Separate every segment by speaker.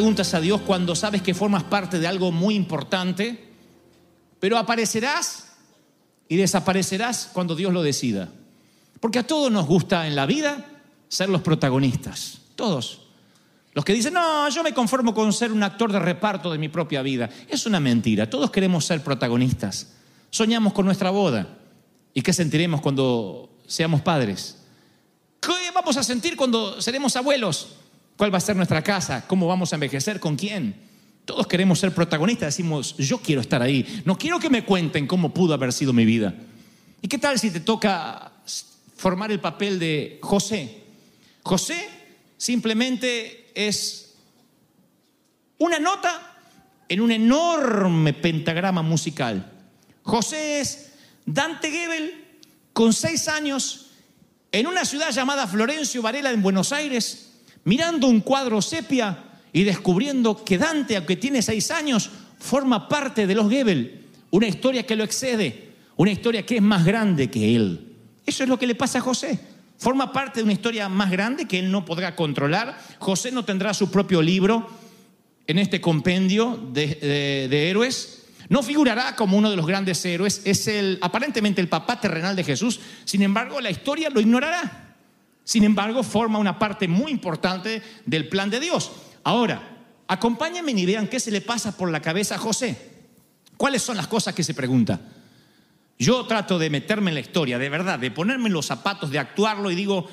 Speaker 1: preguntas a Dios cuando sabes que formas parte de algo muy importante, pero aparecerás y desaparecerás cuando Dios lo decida? Porque a todos nos gusta en la vida ser los protagonistas, todos. Los que dicen, no, yo me conformo con ser un actor de reparto de mi propia vida. Es una mentira, todos queremos ser protagonistas. Soñamos con nuestra boda. ¿Y qué sentiremos cuando seamos padres? ¿Qué vamos a sentir cuando seremos abuelos? ¿Cuál va a ser nuestra casa? ¿Cómo vamos a envejecer? ¿Con quién? Todos queremos ser protagonistas. Decimos, yo quiero estar ahí. No quiero que me cuenten cómo pudo haber sido mi vida. ¿Y qué tal si te toca formar el papel de José? José simplemente es una nota en un enorme pentagrama musical. José es Dante Gebel con seis años en una ciudad llamada Florencio Varela en Buenos Aires, mirando un cuadro sepia y descubriendo que Dante, aunque tiene seis años, forma parte de los Gebel, una historia que lo excede, una historia que es más grande que él. Eso es lo que le pasa a José. Forma parte de una historia más grande que él no podrá controlar. José no tendrá su propio libro en este compendio de, de- de héroes. No figurará como uno de los grandes héroes. Es el, aparentemente el papá terrenal de Jesús. Sin embargo, la historia lo ignorará. Sin embargo, forma una parte muy importante del plan de Dios. Ahora, acompáñenme y vean qué se le pasa por la cabeza a José. ¿Cuáles son las cosas que se pregunta? Yo trato de meterme en la historia, de verdad, de ponerme en los zapatos, de actuarlo y digo,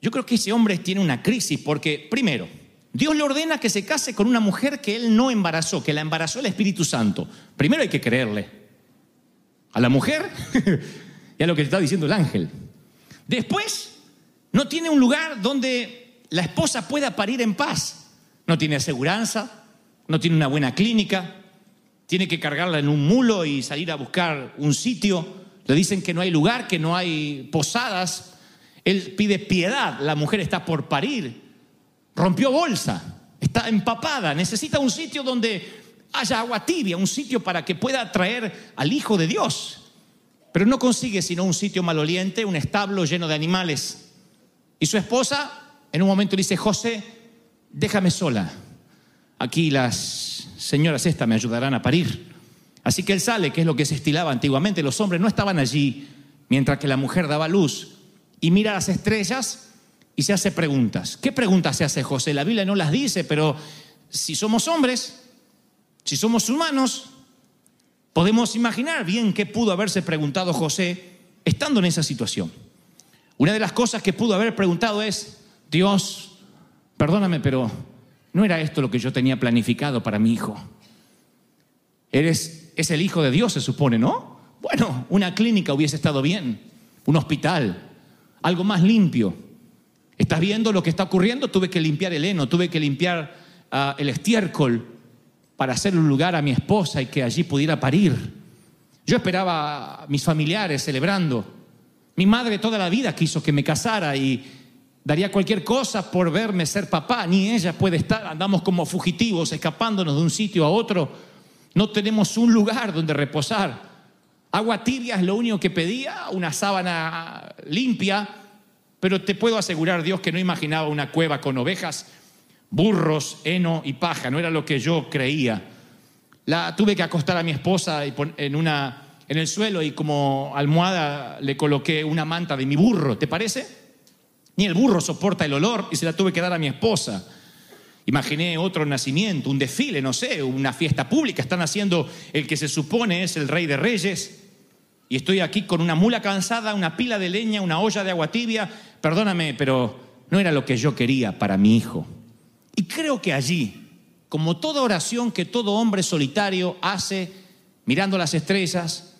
Speaker 1: yo creo que ese hombre tiene una crisis porque, primero, Dios le ordena que se case con una mujer que él no embarazó, que la embarazó el Espíritu Santo. Primero hay que creerle a la mujer y a lo que le está diciendo el ángel. Después, no tiene un lugar donde la esposa pueda parir en paz. No tiene aseguranza, no tiene una buena clínica, tiene que cargarla en un mulo y salir a buscar un sitio. Le dicen que no hay lugar, que no hay posadas. Él pide piedad, la mujer está por parir, rompió bolsa, está empapada, necesita un sitio donde haya agua tibia, un sitio para que pueda traer al Hijo de Dios. Pero no consigue sino un sitio maloliente, un establo lleno de animales. Y su esposa en un momento le dice, José, déjame sola. Aquí las señoras estas me ayudarán a parir. Así que él sale, que es lo que se estilaba antiguamente. Los hombres no estaban allí mientras que la mujer daba luz. Y mira las estrellas y se hace preguntas. ¿Qué preguntas se hace José? La Biblia no las dice, pero si somos hombres, si somos humanos, podemos imaginar bien qué pudo haberse preguntado José estando en esa situación. Una de las cosas que pudo haber preguntado es, Dios, perdóname, pero no era esto lo que yo tenía planificado para mi hijo. Eres, es el hijo de Dios, se supone, ¿no? Bueno, una clínica hubiese estado bien, un hospital, algo más limpio. ¿Estás viendo lo que está ocurriendo? Tuve que limpiar el heno, tuve que limpiar ah, el estiércol para hacer un lugar a mi esposa y que allí pudiera parir. Yo esperaba a mis familiares celebrando. Mi madre toda la vida quiso que me casara y daría cualquier cosa por verme ser papá. Ni ella puede estar. Andamos como fugitivos, escapándonos de un sitio a otro. No tenemos un lugar donde reposar. Agua tibia es lo único que pedía, una sábana limpia, pero te puedo asegurar, Dios, que no imaginaba una cueva con ovejas, burros, heno y paja. No era lo que yo creía. La tuve que acostar a mi esposa en una en el suelo y como almohada le coloqué una manta de mi burro, ¿te parece? Ni el burro soporta el olor y se la tuve que dar a mi esposa. Imaginé otro nacimiento, un desfile, no sé, una fiesta pública. Están haciendo el que se supone es el rey de reyes. Y estoy aquí con una mula cansada, una pila de leña, una olla de agua tibia. Perdóname, pero no era lo que yo quería para mi hijo. Y creo que allí, como toda oración que todo hombre solitario hace, mirando las estrellas,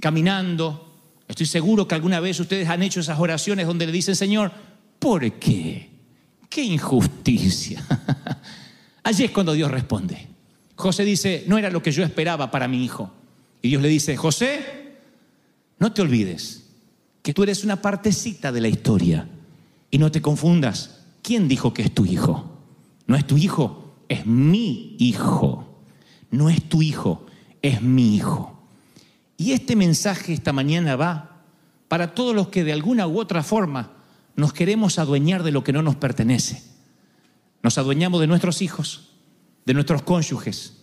Speaker 1: caminando, estoy seguro que alguna vez ustedes han hecho esas oraciones donde le dicen, Señor, ¿por qué? ¡Qué injusticia! Allí es cuando Dios responde. José dice, no era lo que yo esperaba para mi hijo. Y Dios le dice, José, no te olvides que tú eres una partecita de la historia. Y no te confundas, ¿quién dijo que es tu hijo? No es tu hijo, es mi hijo. No es tu hijo, es mi hijo. Y este mensaje esta mañana va para todos los que de alguna u otra forma nos queremos adueñar de lo que no nos pertenece. Nos adueñamos de nuestros hijos, de nuestros cónyuges,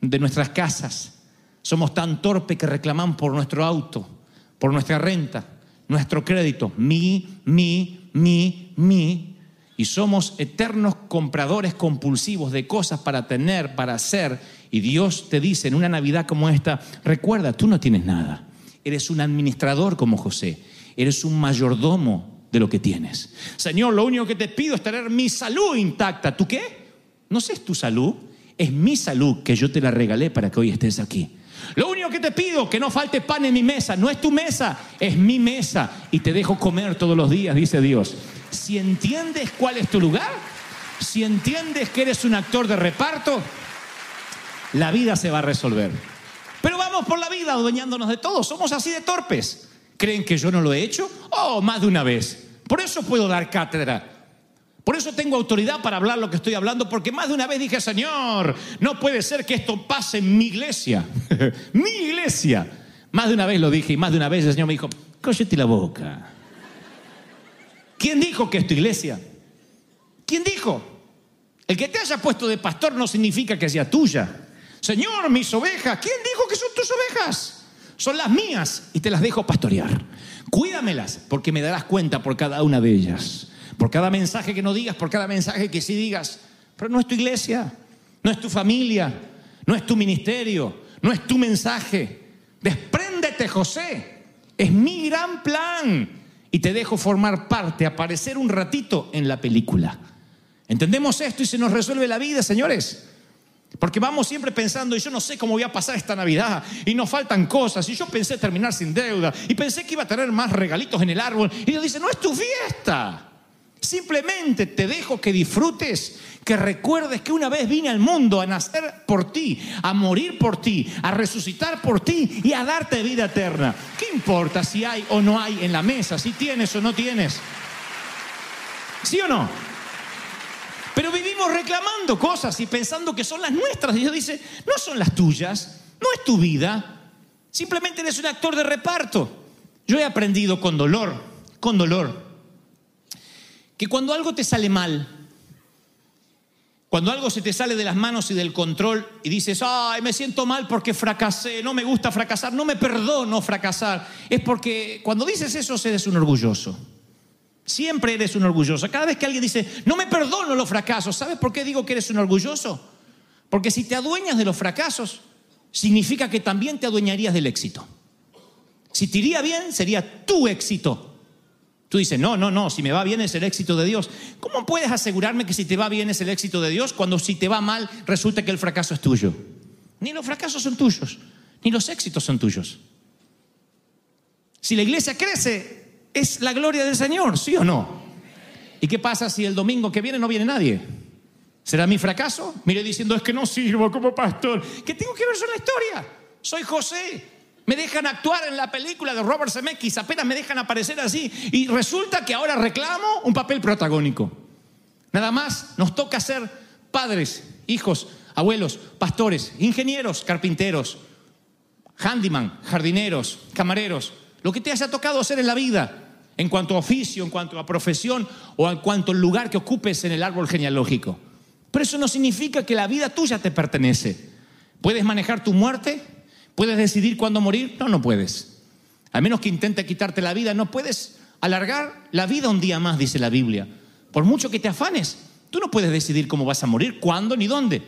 Speaker 1: de nuestras casas. Somos tan torpes que reclamamos por nuestro auto, por nuestra renta, nuestro crédito. Mi, mi, mi, mi. Y somos eternos compradores compulsivos de cosas para tener, para hacer. Y Dios te dice en una Navidad como esta, recuerda, tú no tienes nada. Eres un administrador como José. Eres un mayordomo de lo que tienes. Señor, lo único que te pido es tener mi salud intacta. ¿Tú qué? No sé, es tu salud. Es mi salud que yo te la regalé para que hoy estés aquí. Lo único que te pido, que no falte pan en mi mesa. No es tu mesa, es mi mesa. Y te dejo comer todos los días, dice Dios. Si entiendes cuál es tu lugar, si entiendes que eres un actor de reparto, la vida se va a resolver. Pero vamos por la vida adueñándonos de todo. Somos así de torpes. ¿Creen que yo no lo he hecho? Oh, más de una vez. Por eso puedo dar cátedra. Por eso tengo autoridad para hablar lo que estoy hablando, porque más de una vez dije, Señor, no puede ser que esto pase en mi iglesia. mi iglesia. Más de una vez lo dije y más de una vez el Señor me dijo, cállate la boca. ¿Quién dijo que es tu iglesia? ¿Quién dijo? El que te haya puesto de pastor no significa que sea tuya. Señor, mis ovejas, ¿quién dijo que son tus ovejas? Son las mías y te las dejo pastorear. Cuídamelas porque me darás cuenta por cada una de ellas. Por cada mensaje que no digas, por cada mensaje que sí digas. Pero no es tu iglesia, no es tu familia, no es tu ministerio, no es tu mensaje. Despréndete, José. Es mi gran plan. Y te dejo formar parte, aparecer un ratito en la película. ¿Entendemos esto y se nos resuelve la vida, señores? Porque vamos siempre pensando, y yo no sé cómo voy a pasar esta Navidad, y nos faltan cosas, y yo pensé terminar sin deuda, y pensé que iba a tener más regalitos en el árbol, y Dios dice, no es tu fiesta. Simplemente te dejo que disfrutes, que recuerdes que una vez vine al mundo a nacer por ti, a morir por ti, a resucitar por ti y a darte vida eterna. ¿Qué importa si hay o no hay en la mesa, si tienes o no tienes? ¿Sí o no? Vivimos reclamando cosas y pensando que son las nuestras. Y Dios dice, no son las tuyas, no es tu vida. Simplemente eres un actor de reparto. Yo he aprendido con dolor, con dolor, que cuando algo te sale mal, cuando algo se te sale de las manos y del control y dices, ay, me siento mal porque fracasé, no me gusta fracasar, no me perdono fracasar, es porque cuando dices eso eres un orgulloso. Siempre eres un orgulloso. Cada vez que alguien dice, no me perdono los fracasos, ¿sabes por qué digo que eres un orgulloso? Porque si te adueñas de los fracasos, significa que también te adueñarías del éxito. Si te iría bien, sería tu éxito. Tú dices, no, no, no, si me va bien es el éxito de Dios. ¿Cómo puedes asegurarme que si te va bien es el éxito de Dios cuando si te va mal resulta que el fracaso es tuyo? Ni los fracasos son tuyos, ni los éxitos son tuyos. Si la iglesia crece, es la gloria del Señor, ¿sí o no? ¿Y qué pasa si el domingo que viene no viene nadie? ¿Será mi fracaso? Mire diciendo, es que no sirvo como pastor. ¿Qué tengo que ver con la historia? Soy José, me dejan actuar en la película de Robert Zemeckis, apenas me dejan aparecer así y resulta que ahora reclamo un papel protagónico. Nada más nos toca ser padres, hijos, abuelos, pastores, ingenieros, carpinteros, handyman, jardineros, camareros, lo que te haya tocado hacer en la vida, en cuanto a oficio, en cuanto a profesión o en cuanto al lugar que ocupes en el árbol genealógico. Pero eso no significa que la vida tuya te pertenece. Puedes manejar tu muerte, ¿Puedes decidir cuándo morir? No, no puedes. A menos que intente quitarte la vida, no puedes alargar la vida un día más, dice la Biblia. Por mucho que te afanes, tú no puedes decidir cómo vas a morir, cuándo ni dónde.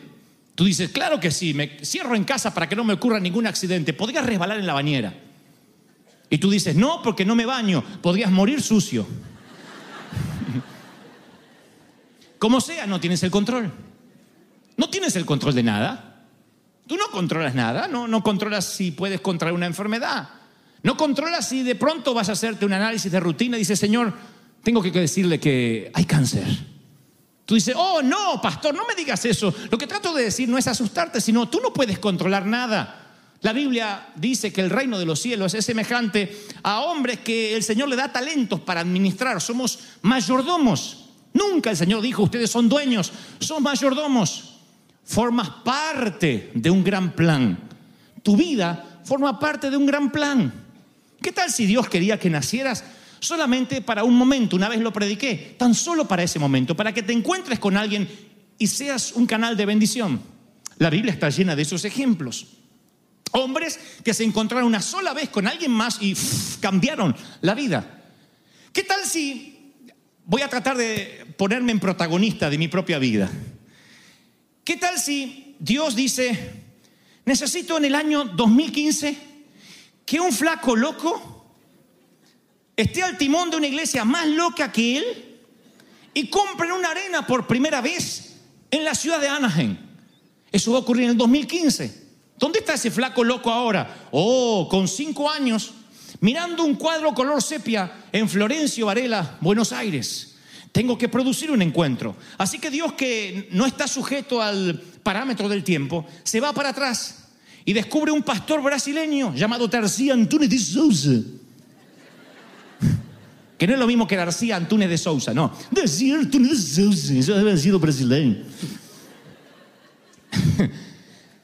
Speaker 1: Tú dices, claro que sí, me cierro en casa para que no me ocurra ningún accidente. Podrías resbalar en la bañera. Y tú dices, no, porque no me baño, podrías morir sucio. Como sea, no tienes el control. No tienes el control de nada. Tú no controlas nada, no, no controlas si puedes contraer una enfermedad. No controlas si de pronto vas a hacerte un análisis de rutina y dices, Señor, tengo que decirle que hay cáncer. Tú dices, oh, no, pastor, no me digas eso. Lo que trato de decir no es asustarte, sino tú no puedes controlar nada. La Biblia dice que el reino de los cielos es semejante a hombres que el Señor le da talentos para administrar. Somos mayordomos. Nunca el Señor dijo, ustedes son dueños, son mayordomos. Formas parte de un gran plan. Tu vida forma parte de un gran plan. ¿Qué tal si Dios quería que nacieras solamente para un momento? Una vez lo prediqué, tan solo para ese momento, para que te encuentres con alguien y seas un canal de bendición. La Biblia está llena de esos ejemplos. Hombres que se encontraron una sola vez con alguien más y cambiaron la vida. ¿Qué tal si voy a tratar de ponerme en protagonista de mi propia vida? ¿Qué tal si Dios dice, necesito en el año 2015 que un flaco loco esté al timón de una iglesia más loca que él y compren una arena por primera vez en la ciudad de Anaheim? Eso va a ocurrir en el 2015. ¿Dónde está ese flaco loco ahora? Oh, con cinco años, mirando un cuadro color sepia en Florencio Varela, Buenos Aires. Tengo que producir un encuentro. Así que Dios que no está sujeto al parámetro del tiempo, se va para atrás y descubre un pastor brasileño llamado García Antunes de Souza. Que no es lo mismo que García Antunes de Souza, no. García Antunes de Souza, eso debe sido brasileño.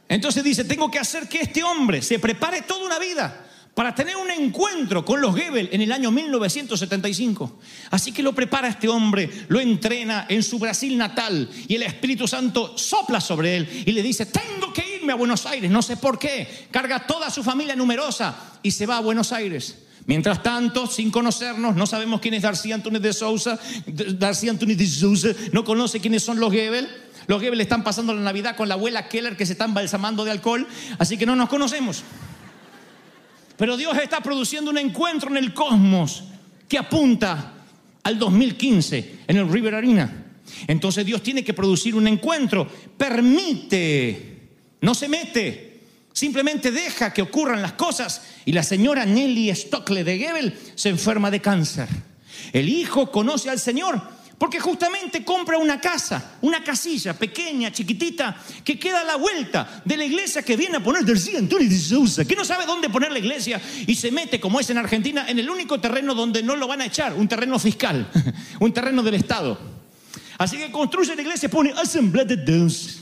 Speaker 1: Entonces dice, tengo que hacer que este hombre se prepare toda una vida para tener un encuentro con los Goebbels en el año 1975. Así que lo prepara este hombre, lo entrena en su Brasil natal y el Espíritu Santo sopla sobre él y le dice, tengo que irme a Buenos Aires, no sé por qué. Carga toda su familia numerosa y se va a Buenos Aires. Mientras tanto, sin conocernos, no sabemos quién es García Antunes de Sousa, García Antunes de Sousa, no conoce quiénes son los Goebbels. Los Goebbels están pasando la Navidad con la abuela Keller que se están balsamando de alcohol, así que no nos conocemos. Pero Dios está produciendo un encuentro en el cosmos que apunta al 2015 en el River Arena. Entonces Dios tiene que producir un encuentro, permite, no se mete, simplemente deja que ocurran las cosas. Y la señora Nelly Stockley de Goebbels se enferma de cáncer. El hijo conoce al Señor porque justamente compra una casa, una casilla pequeña, chiquitita, que queda a la vuelta de la iglesia que viene a poner García Antonio de Sousa, que no sabe dónde poner la iglesia y se mete, como es en Argentina, en el único terreno donde no lo van a echar, un terreno fiscal, un terreno del Estado. Así que construye la iglesia y pone Asamblea de Dios.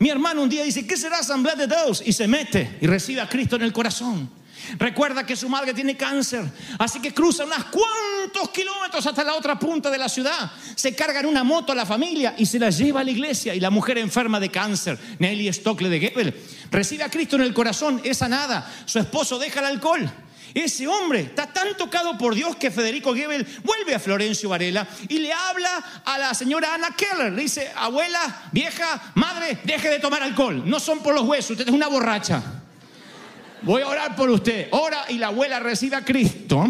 Speaker 1: Mi hermano un día dice, ¿qué será Asamblea de Dios? Y se mete y recibe a Cristo en el corazón. Recuerda que su madre tiene cáncer, así que cruza unos cuantos kilómetros hasta la otra punta de la ciudad. Se carga en una moto a la familia y se la lleva a la iglesia. Y la mujer enferma de cáncer, Nelly Stockley de Goebbels, recibe a Cristo en el corazón, es sanada. Su esposo deja el alcohol. Ese hombre está tan tocado por Dios que Federico Goebbels vuelve a Florencio Varela y le habla a la señora Ana Keller. Le dice, abuela, vieja, madre, deje de tomar alcohol. No son por los huesos, usted es una borracha. Voy a orar por usted. Ora y la abuela recibe a Cristo.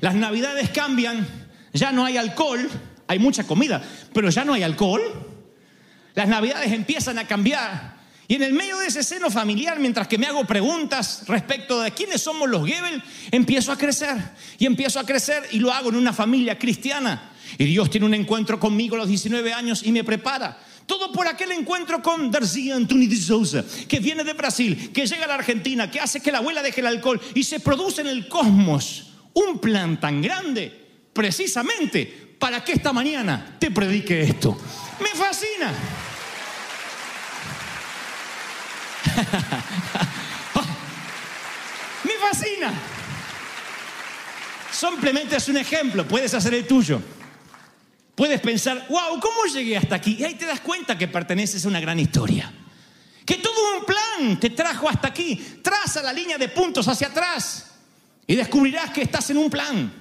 Speaker 1: Las navidades cambian, ya no hay alcohol, hay mucha comida, pero ya no hay alcohol. Las navidades empiezan a cambiar. Y en el medio de ese seno familiar, mientras que me hago preguntas respecto de quiénes somos los Gebel, empiezo a crecer. Y empiezo a crecer y lo hago en una familia cristiana. Y Dios tiene un encuentro conmigo a los 19 años y me prepara. Todo por aquel encuentro con García Antunes de Souza, que viene de Brasil, que llega a la Argentina, que hace que la abuela deje el alcohol y se produce en el cosmos un plan tan grande, precisamente para que esta mañana te predique esto. Me fascina. Me fascina. Simplemente es un ejemplo, puedes hacer el tuyo. Puedes pensar, wow, ¿cómo llegué hasta aquí? Y ahí te das cuenta que perteneces a una gran historia. Que todo un plan te trajo hasta aquí. Traza la línea de puntos hacia atrás y descubrirás que estás en un plan.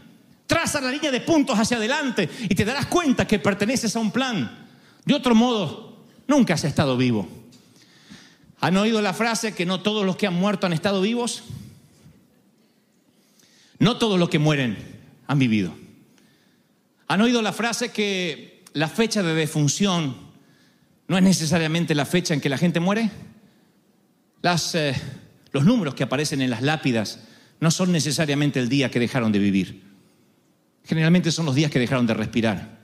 Speaker 1: Traza la línea de puntos hacia adelante y te darás cuenta que perteneces a un plan. De otro modo, nunca has estado vivo. ¿Han oído la frase que no todos los que han muerto han estado vivos? No todos los que mueren han vivido. ¿Han oído la frase que la fecha de defunción no es necesariamente la fecha en que la gente muere? Eh, los números que aparecen en las lápidas no son necesariamente el día que dejaron de vivir. Generalmente son los días que dejaron de respirar,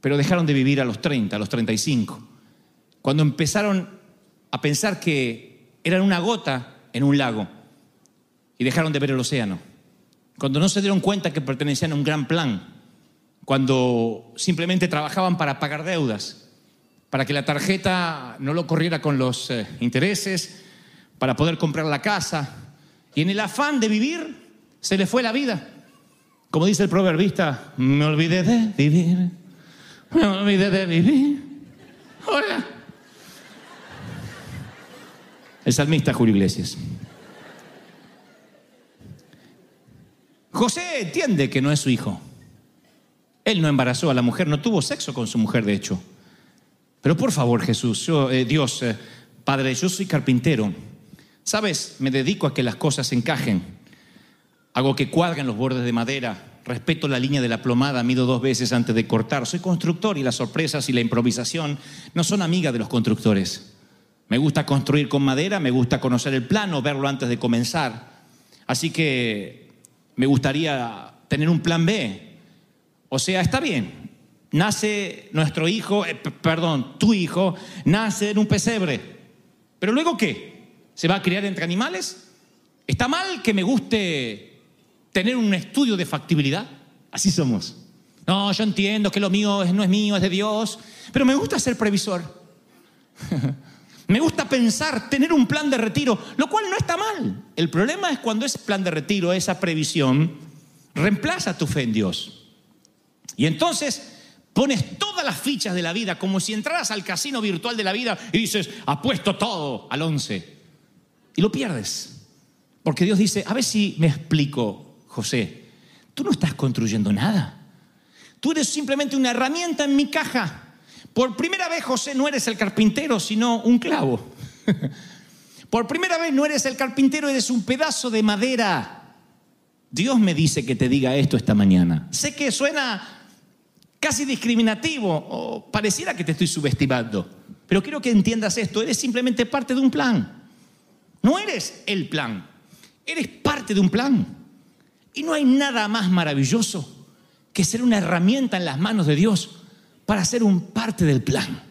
Speaker 1: pero dejaron de vivir a los 30, a los 35, cuando empezaron a pensar que eran una gota en un lago y dejaron de ver el océano, cuando no se dieron cuenta que pertenecían a un gran plan, cuando simplemente trabajaban para pagar deudas, para que la tarjeta no lo corriera con los eh, intereses, para poder comprar la casa, y en el afán de vivir se le fue la vida. Como dice el proverbista, me olvidé de vivir, me olvidé de vivir. Hola. El salmista Julio Iglesias. José entiende que no es su hijo. Él no embarazó a la mujer, no tuvo sexo con su mujer, de hecho. Pero por favor, Jesús, eh, Dios, eh, Padre, yo soy carpintero. Sabes, me dedico a que las cosas encajen. Hago que cuadren los bordes de madera. Respeto la línea de la plomada, mido dos veces antes de cortar. Soy constructor y las sorpresas y la improvisación no son amigas de los constructores. Me gusta construir con madera, me gusta conocer el plano, verlo antes de comenzar. Así que me gustaría tener un plan B. O sea, está bien. Nace nuestro hijo, eh, perdón, tu hijo, nace en un pesebre. Pero luego qué? ¿Se va a criar entre animales? ¿Está mal que me guste tener un estudio de factibilidad? Así somos. No, yo entiendo que lo mío no es mío, es de Dios, pero me gusta ser previsor. me gusta pensar, tener un plan de retiro, lo cual no está mal. El problema es cuando ese plan de retiro, esa previsión, reemplaza tu fe en Dios. Y entonces pones todas las fichas de la vida como si entraras al casino virtual de la vida y dices, apuesto todo al 11. Y lo pierdes. Porque Dios dice, a ver si me explico, José, tú no estás construyendo nada. Tú eres simplemente una herramienta en mi caja. Por primera vez, José, no eres el carpintero, sino un clavo. Por primera vez no eres el carpintero, eres un pedazo de madera. Dios me dice que te diga esto esta mañana. Sé que suena casi discriminativo o pareciera que te estoy subestimando, pero quiero que entiendas esto, eres simplemente parte de un plan. No eres el plan, eres parte de un plan. Y no hay nada más maravilloso que ser una herramienta en las manos de Dios para ser un parte del plan.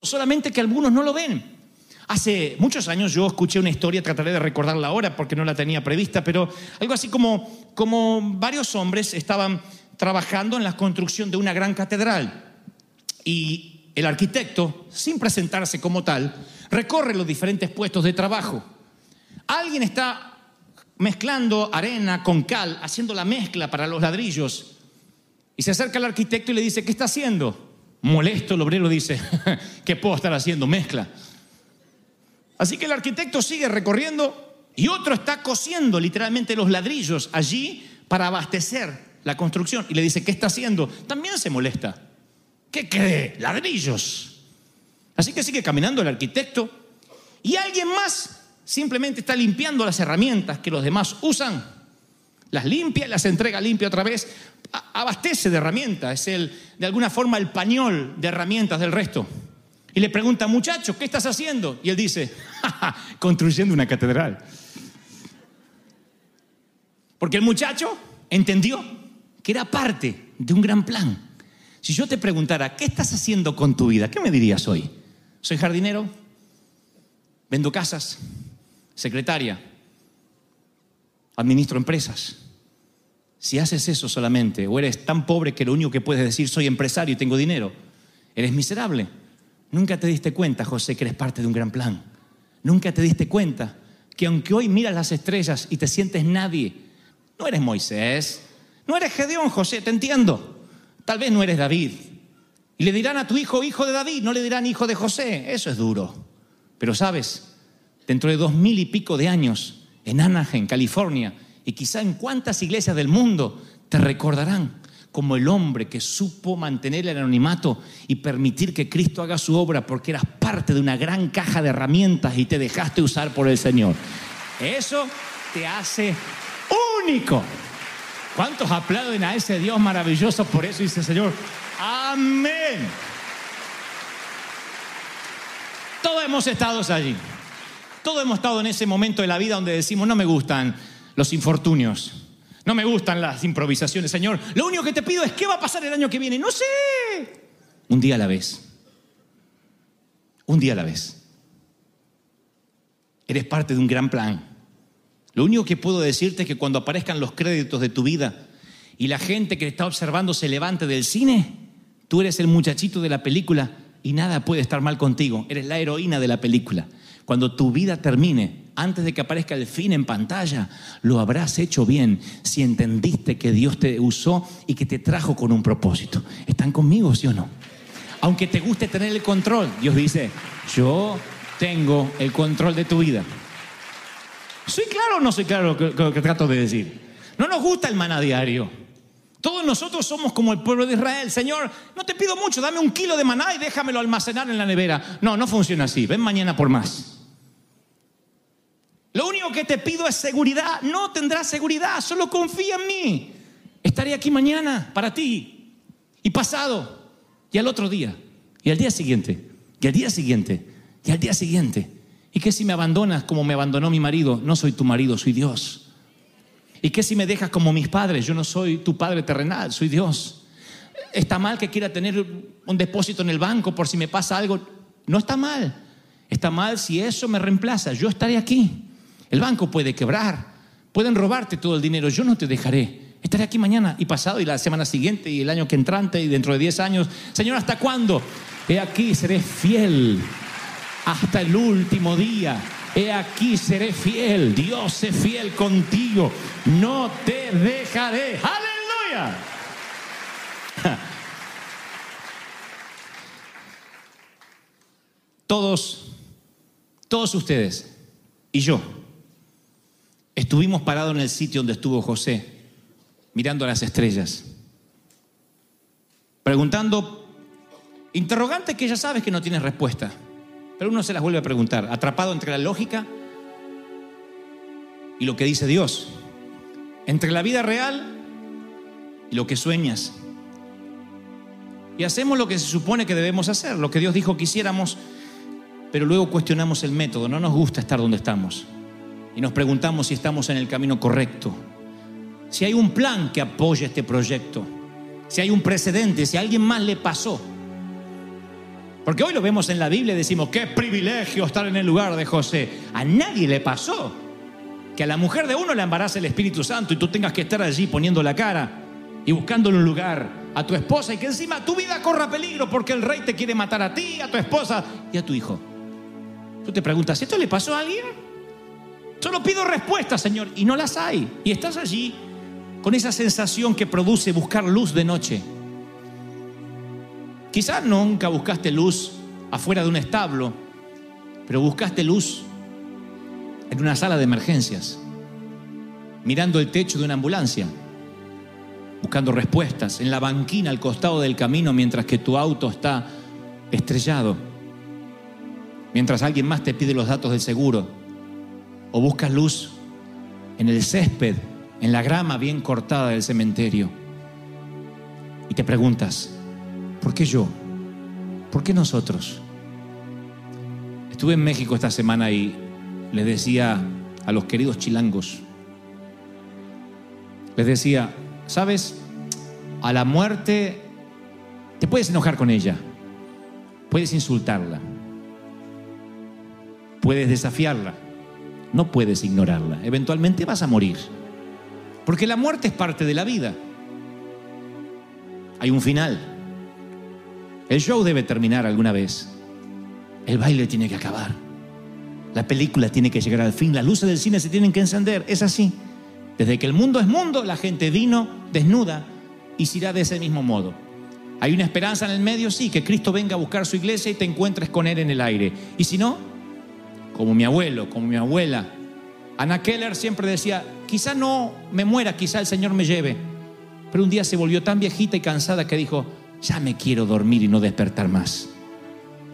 Speaker 1: Solamente que algunos no lo ven. Hace muchos años yo escuché una historia, trataré de recordarla ahora porque no la tenía prevista, pero algo así como, como varios hombres estaban trabajando en la construcción de una gran catedral y el arquitecto, sin presentarse como tal, recorre los diferentes puestos de trabajo. Alguien está mezclando arena con cal, haciendo la mezcla para los ladrillos. Y se acerca al arquitecto y le dice, ¿qué está haciendo? Molesto, el obrero dice, ¿qué puedo estar haciendo? Mezcla. Así que el arquitecto sigue recorriendo y otro está cosiendo literalmente los ladrillos allí para abastecer la construcción. Y le dice, ¿qué está haciendo? También se molesta. ¿Qué cree? Ladrillos. Así que sigue caminando el arquitecto y alguien más simplemente está limpiando las herramientas que los demás usan. Las limpia, las entrega limpia otra vez, abastece de herramientas, es el, de alguna forma el pañol de herramientas del resto. Y le pregunta, muchacho, ¿qué estás haciendo? Y él dice, "Ja, ja, construyendo una catedral. Porque el muchacho entendió que era parte de un gran plan. Si yo te preguntara, ¿qué estás haciendo con tu vida? ¿Qué me dirías hoy? ¿Soy jardinero? ¿Vendo casas? ¿Secretaria? ¿Administro empresas? Si haces eso solamente, o eres tan pobre que lo único que puedes decir, soy empresario y tengo dinero, eres miserable. Nunca te diste cuenta, José, que eres parte de un gran plan. Nunca te diste cuenta que aunque hoy miras las estrellas y te sientes nadie, no eres Moisés, no eres Gedeón, José, te entiendo. Tal vez no eres David. Y le dirán a tu hijo, hijo de David, no le dirán hijo de José. Eso es duro. Pero sabes, dentro de dos mil y pico de años, en Anaheim, California, y quizá en cuántas iglesias del mundo te recordarán como el hombre que supo mantener el anonimato y permitir que Cristo haga su obra porque eras parte de una gran caja de herramientas y te dejaste usar por el Señor. Eso te hace único. ¿Cuántos aplauden a ese Dios maravilloso por eso? Dice el Señor, amén. Todos hemos estado allí. Todos hemos estado en ese momento de la vida donde decimos, no me gustan los infortunios. No me gustan las improvisaciones, Señor. Lo único que te pido es qué va a pasar el año que viene. No sé. Un día a la vez. Un día a la vez. Eres parte de un gran plan. Lo único que puedo decirte es que cuando aparezcan los créditos de tu vida y la gente que está observando se levante del cine, tú eres el muchachito de la película y nada puede estar mal contigo. Eres la heroína de la película. Cuando tu vida termine, antes de que aparezca el fin en pantalla, lo habrás hecho bien si entendiste que Dios te usó y que te trajo con un propósito. ¿Están conmigo, sí o no? Aunque te guste tener el control, Dios dice, yo tengo el control de tu vida. ¿Soy claro o no soy claro lo que, trato de decir? No nos gusta el maná diario. Todos nosotros somos como el pueblo de Israel. Señor, no te pido mucho, dame un kilo de maná y déjamelo almacenar en la nevera. No, no funciona así. Ven mañana por más. Lo único que te pido es seguridad. No tendrás seguridad, solo confía en mí. Estaré aquí mañana para ti. Y pasado. Y al otro día. Y al día siguiente. Y al día siguiente. Y al día siguiente. ¿Y qué si me abandonas como me abandonó mi marido? No soy tu marido, soy Dios. ¿Y qué si me dejas como mis padres? Yo no soy tu padre terrenal, soy Dios. ¿Está mal que quiera tener un depósito en el banco por si me pasa algo? No está mal. Está mal si eso me reemplaza. Yo estaré aquí. El banco puede quebrar. Pueden robarte todo el dinero. Yo no te dejaré. Estaré aquí mañana y pasado y la semana siguiente y el año que entrante y dentro de 10 años. Señor, ¿hasta cuándo? He aquí, seré fiel hasta el último día. He aquí, seré fiel. Dios es fiel contigo. No te dejaré. Aleluya. Todos, todos ustedes y yo estuvimos parados en el sitio donde estuvo José, mirando a las estrellas, preguntando interrogantes que ya sabes que no tienes respuesta. Pero uno se las vuelve a preguntar, atrapado entre la lógica y lo que dice Dios, entre la vida real y lo que sueñas. Y hacemos lo que se supone que debemos hacer, lo que Dios dijo que hiciéramos, pero luego cuestionamos el método, no nos gusta estar donde estamos. Y nos preguntamos si estamos en el camino correcto, si hay un plan que apoye este proyecto, si hay un precedente, si a alguien más le pasó. Porque hoy lo vemos en la Biblia y decimos, qué privilegio estar en el lugar de José. A nadie le pasó que a la mujer de uno le embarace el Espíritu Santo y tú tengas que estar allí poniendo la cara y buscándole un lugar a tu esposa y que encima tu vida corra peligro porque el rey te quiere matar a ti, a tu esposa y a tu hijo. Tú te preguntas, ¿esto le pasó a alguien? Solo pido respuestas, Señor, y no las hay. Y estás allí con esa sensación que produce buscar luz de noche. Quizás nunca buscaste luz afuera de un establo, pero buscaste luz en una sala de emergencias, mirando el techo de una ambulancia, buscando respuestas en la banquina al costado del camino mientras que tu auto está estrellado, mientras alguien más te pide los datos del seguro, o buscas luz en el césped, en la grama bien cortada del cementerio, y te preguntas, ¿Por qué yo? ¿Por qué nosotros? Estuve en México esta semana y les decía a los queridos chilangos, les decía, ¿sabes? A la muerte te puedes enojar con ella, puedes insultarla, puedes desafiarla, no puedes ignorarla. Eventualmente vas a morir, porque la muerte es parte de la vida. Hay un final. El show debe terminar alguna vez. El baile tiene que acabar. La película tiene que llegar al fin. Las luces del cine se tienen que encender. Es así. Desde que el mundo es mundo, la gente vino desnuda y se irá de ese mismo modo. ¿Hay una esperanza en el medio? Sí, que Cristo venga a buscar su iglesia y te encuentres con Él en el aire. Y si no, como mi abuelo, como mi abuela. Ana Keller siempre decía, quizá no me muera, quizá el Señor me lleve. Pero un día se volvió tan viejita y cansada que dijo, ya me quiero dormir y no despertar más.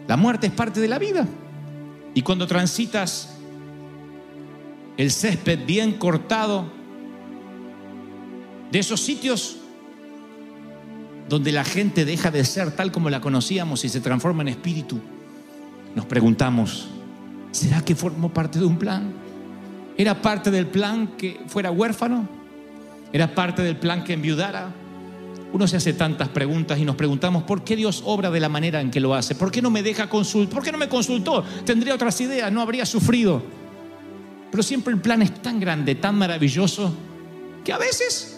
Speaker 1: La muerte es parte de la vida. Y cuando transitas el césped bien cortado, de esos sitios donde la gente deja de ser tal como la conocíamos y se transforma en espíritu, nos preguntamos, ¿será que formó parte de un plan? ¿Era parte del plan que fuera huérfano? ¿Era parte del plan que enviudara? Uno se hace tantas preguntas y nos preguntamos por qué Dios obra de la manera en que lo hace. ¿Por qué no me deja consultar? ¿Por qué no me consultó? Tendría otras ideas, no habría sufrido. Pero siempre el plan es tan grande, tan maravilloso, que a veces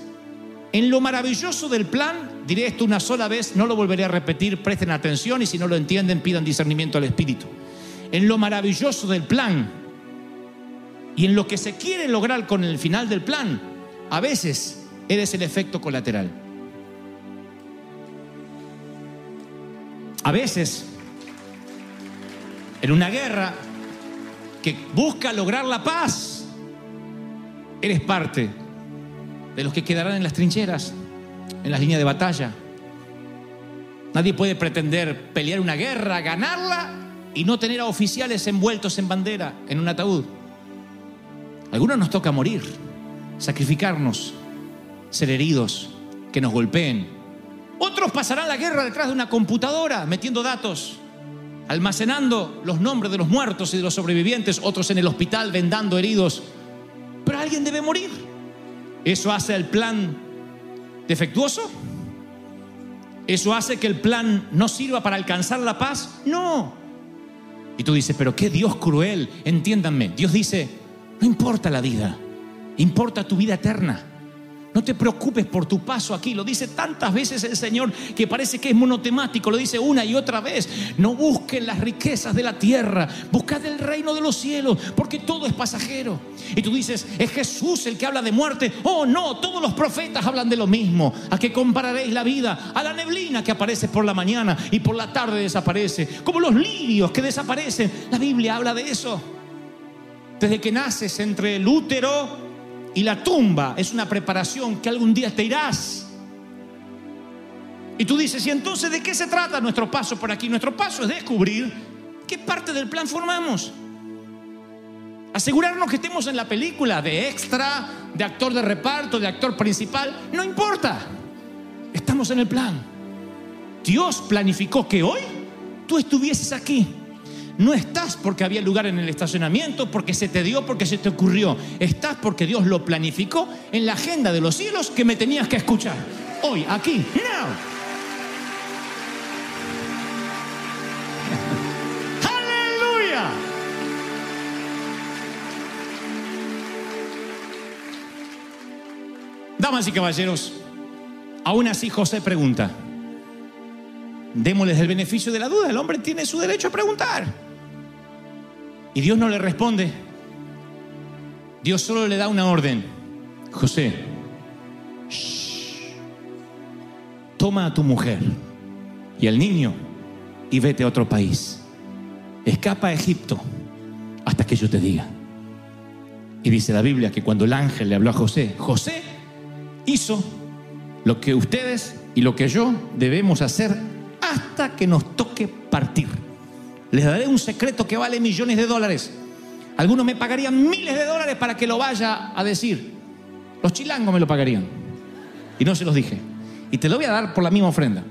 Speaker 1: en lo maravilloso del plan, diré esto una sola vez, no lo volveré a repetir, presten atención y si no lo entienden pidan discernimiento al Espíritu. En lo maravilloso del plan y en lo que se quiere lograr con el final del plan, a veces eres el efecto colateral. A veces, en una guerra que busca lograr la paz, eres parte de los que quedarán en las trincheras, en las líneas de batalla. Nadie puede pretender pelear una guerra, ganarla y no tener a oficiales envueltos en bandera, en un ataúd. algunos nos toca morir, sacrificarnos, ser heridos, que nos golpeen. Otros pasarán la guerra detrás de una computadora, metiendo datos, almacenando los nombres de los muertos y de los sobrevivientes, otros en el hospital vendando heridos. Pero alguien debe morir. ¿Eso hace el plan defectuoso? ¿Eso hace que el plan no sirva para alcanzar la paz? No. Y tú dices, pero qué Dios cruel. Entiéndanme, Dios dice, no importa la vida, importa tu vida eterna. No te preocupes por tu paso aquí. Lo dice tantas veces el Señor que parece que es monotemático. Lo dice una y otra vez. No busquen las riquezas de la tierra. Buscad el reino de los cielos. Porque todo es pasajero. Y tú dices, es Jesús el que habla de muerte. Oh, no, todos los profetas hablan de lo mismo. ¿A qué compararéis la vida? A la neblina que aparece por la mañana y por la tarde desaparece. Como los lirios que desaparecen. La Biblia habla de eso. Desde que naces entre el útero y la tumba es una preparación que algún día te irás. Y tú dices, ¿y entonces de qué se trata nuestro paso por aquí? Nuestro paso es descubrir qué parte del plan formamos. Asegurarnos que estemos en la película de extra, de actor de reparto, de actor principal, no importa. Estamos en el plan. Dios planificó que hoy tú estuvieses aquí. No estás porque había lugar en el estacionamiento, porque se te dio, porque se te ocurrió. Estás porque Dios lo planificó en la agenda de los cielos que me tenías que escuchar. Hoy, aquí, now. Damas y caballeros, aún así José pregunta. Démosles el beneficio de la duda. El hombre tiene su derecho a preguntar. Y Dios no le responde. Dios solo le da una orden. José, toma a tu mujer y al niño y vete a otro país. Escapa a Egipto hasta que yo te diga. Y dice la Biblia que cuando el ángel le habló a José, José hizo lo que ustedes y lo que yo debemos hacer hasta que nos toque partir. Les daré un secreto que vale millones de dólares. Algunos me pagarían miles de dólares para que lo vaya a decir. Los chilangos me lo pagarían. Y no se los dije. Y te lo voy a dar por la misma ofrenda.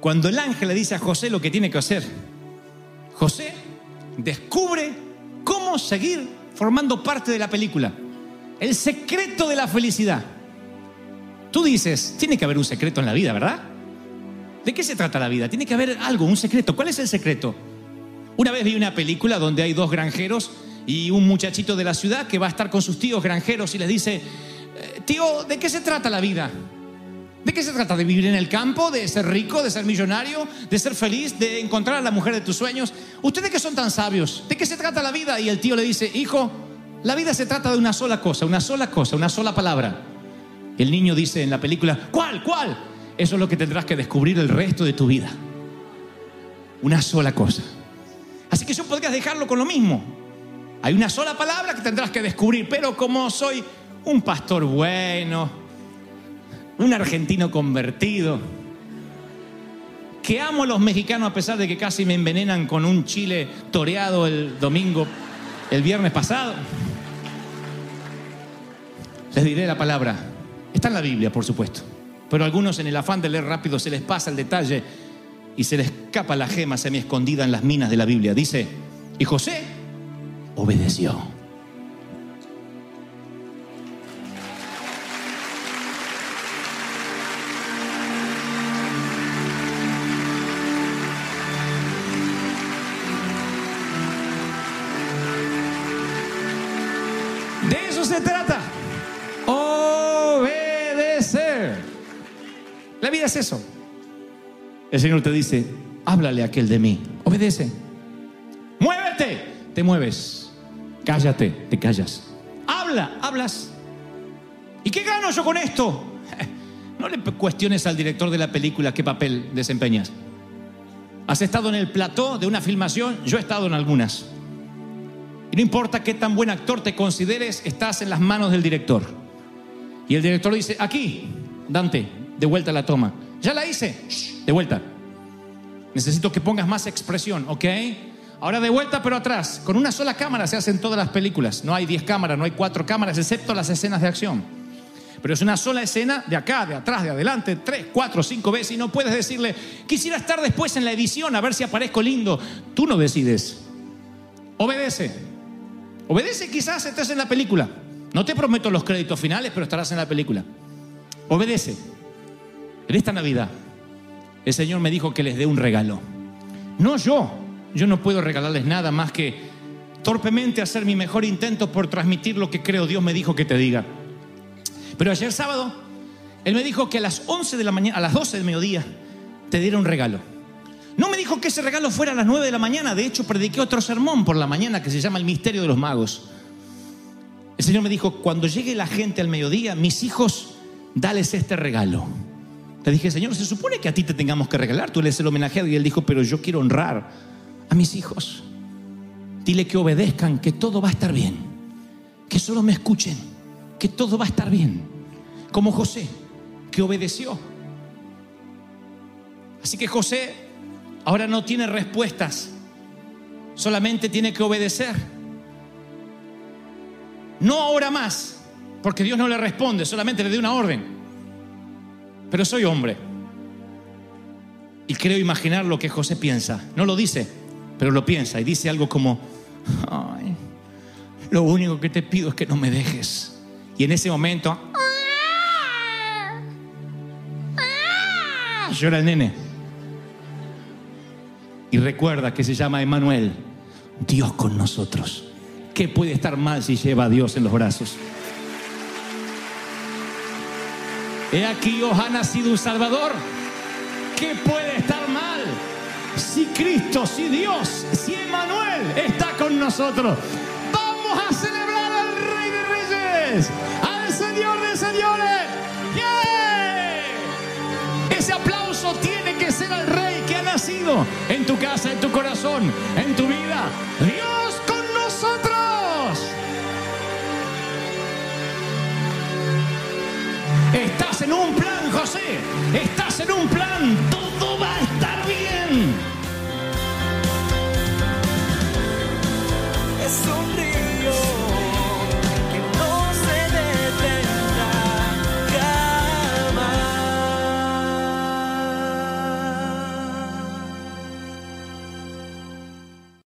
Speaker 1: Cuando el ángel le dice a José lo que tiene que hacer, José descubre cómo seguir formando parte de la película. El secreto de la felicidad. Tú dices, tiene que haber un secreto en la vida, ¿verdad? ¿De qué se trata la vida? Tiene que haber algo, un secreto. ¿Cuál es el secreto? Una vez vi una película donde hay dos granjeros y un muchachito de la ciudad que va a estar con sus tíos granjeros y les dice, "Eh, tío, ¿de qué se trata la vida? ¿De qué se trata? ¿De vivir en el campo? ¿De ser rico? ¿De ser millonario? ¿De ser feliz? ¿De encontrar a la mujer de tus sueños? ¿Ustedes que son tan sabios? ¿De qué se trata la vida? Y el tío le dice, hijo, la vida se trata de una sola cosa, una sola cosa, una sola palabra. El niño dice en la película, ¿cuál? ¿Cuál? Eso es lo que tendrás que descubrir el resto de tu vida. Una sola cosa. Así que yo podrías dejarlo con lo mismo. Hay una sola palabra que tendrás que descubrir, pero como soy un pastor bueno, un argentino convertido, que amo a los mexicanos a pesar de que casi me envenenan con un chile toreado el domingo, el viernes pasado. Les diré la palabra. Está en la Biblia, por supuesto. Pero algunos en el afán de leer rápido se les pasa el detalle y se les escapa la gema semi escondida en las minas de la Biblia. Dice, y José obedeció. Eso. El Señor te dice, háblale a aquel de mí. Obedece. Muévete. Te mueves. Cállate. Te callas. Habla. Hablas. ¿Y qué gano yo con esto? No le cuestiones al director de la película qué papel desempeñas. ¿Has estado en el plató de una filmación? Yo he estado en algunas. Y no importa qué tan buen actor te consideres, estás en las manos del director. Y el director dice, aquí, Dante, de vuelta la toma. Ya la hice, de vuelta. Necesito que pongas más expresión, ¿ok? Ahora de vuelta pero atrás. Con una sola cámara se hacen todas las películas. No hay 10 cámaras, no hay cuatro cámaras, excepto las escenas de acción. Pero es una sola escena de acá, de atrás, de adelante, tres, cuatro, cinco veces y no puedes decirle, quisiera estar después en la edición a ver si aparezco lindo. Tú no decides. Obedece. Obedece, quizás estés en la película. No te prometo los créditos finales, pero estarás en la película. Obedece. En esta Navidad, el Señor me dijo que les dé un regalo. No yo. Yo no puedo regalarles nada más que torpemente hacer mi mejor intento por transmitir lo que creo Dios me dijo que te diga. Pero ayer sábado, Él me dijo que a las 11 de la mañana, a las 12 del mediodía, te diera un regalo. No me dijo que ese regalo fuera a las 9 de la mañana. De hecho, prediqué otro sermón por la mañana que se llama El misterio de los magos. El Señor me dijo, cuando llegue la gente al mediodía, mis hijos, dales este regalo. Le dije, Señor, se supone que a ti te tengamos que regalar. Tú eres el homenajeado. Y Él dijo, pero yo quiero honrar a mis hijos. Dile que obedezcan, que todo va a estar bien. Que solo me escuchen, que todo va a estar bien. Como José, que obedeció. Así que José ahora no tiene respuestas, solamente tiene que obedecer. No ahora más, porque Dios no le responde, solamente le dio una orden. Pero soy hombre. Y creo imaginar lo que José piensa. No lo dice, pero lo piensa y dice algo como, lo único que te pido es que no me dejes. Y en ese momento, llora el nene. Y recuerda que se llama Emanuel, Dios con nosotros. ¿Qué puede estar mal si lleva a Dios en los brazos? He aquí os ha nacido un Salvador. ¿Qué puede estar mal? Si Cristo, si Dios, si Emanuel está con nosotros. Vamos a celebrar al Rey de Reyes, al Señor de Señores. ¡Yeah! Ese aplauso tiene que ser al Rey que ha nacido en tu casa, en tu corazón, en tu vida. en un plan, José. Estás en un plan. Todo